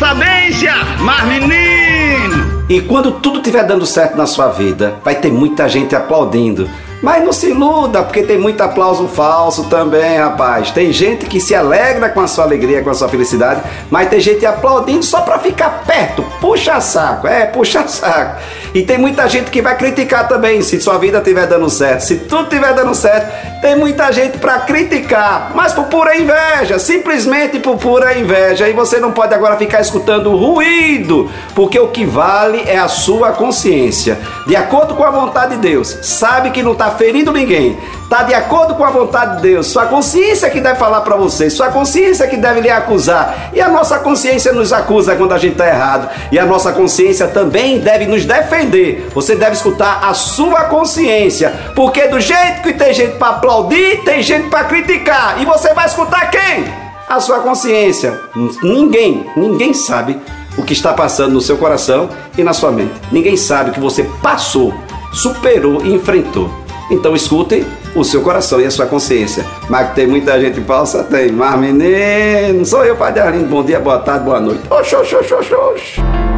sabência, mas menino! E quando tudo estiver dando certo na sua vida, vai ter muita gente aplaudindo. Mas não se iluda, porque tem muito aplauso falso também, rapaz. Tem gente que se alegra com a sua alegria, com a sua felicidade, mas tem gente aplaudindo só para ficar perto. Puxa saco, é, puxa saco. E tem muita gente que vai criticar também se sua vida estiver dando certo, se tudo estiver dando certo, tem muita gente para criticar, mas por pura inveja, simplesmente por pura inveja. E você não pode agora ficar escutando ruído, porque o que vale é a sua consciência. De acordo com a vontade de Deus, sabe que não está ferindo ninguém, está de acordo com a vontade de Deus, sua consciência que deve falar para você, sua consciência que deve lhe acusar. E a nossa consciência nos acusa quando a gente está errado, e a nossa consciência também deve nos defender. Você deve escutar a sua consciência, porque do jeito que tem gente para aplaudir, tem gente para criticar, e você vai escutar quem? A sua consciência. Ninguém, ninguém sabe o que está passando no seu coração e na sua mente. Ninguém sabe o que você passou, superou e enfrentou. Então escutem o seu coração e a sua consciência. Mas tem muita gente falsa? Tem. Mas menino, sou eu, Padre Arlindo. Bom dia, boa tarde, boa noite. Oxo, oxo, oxo, oxo.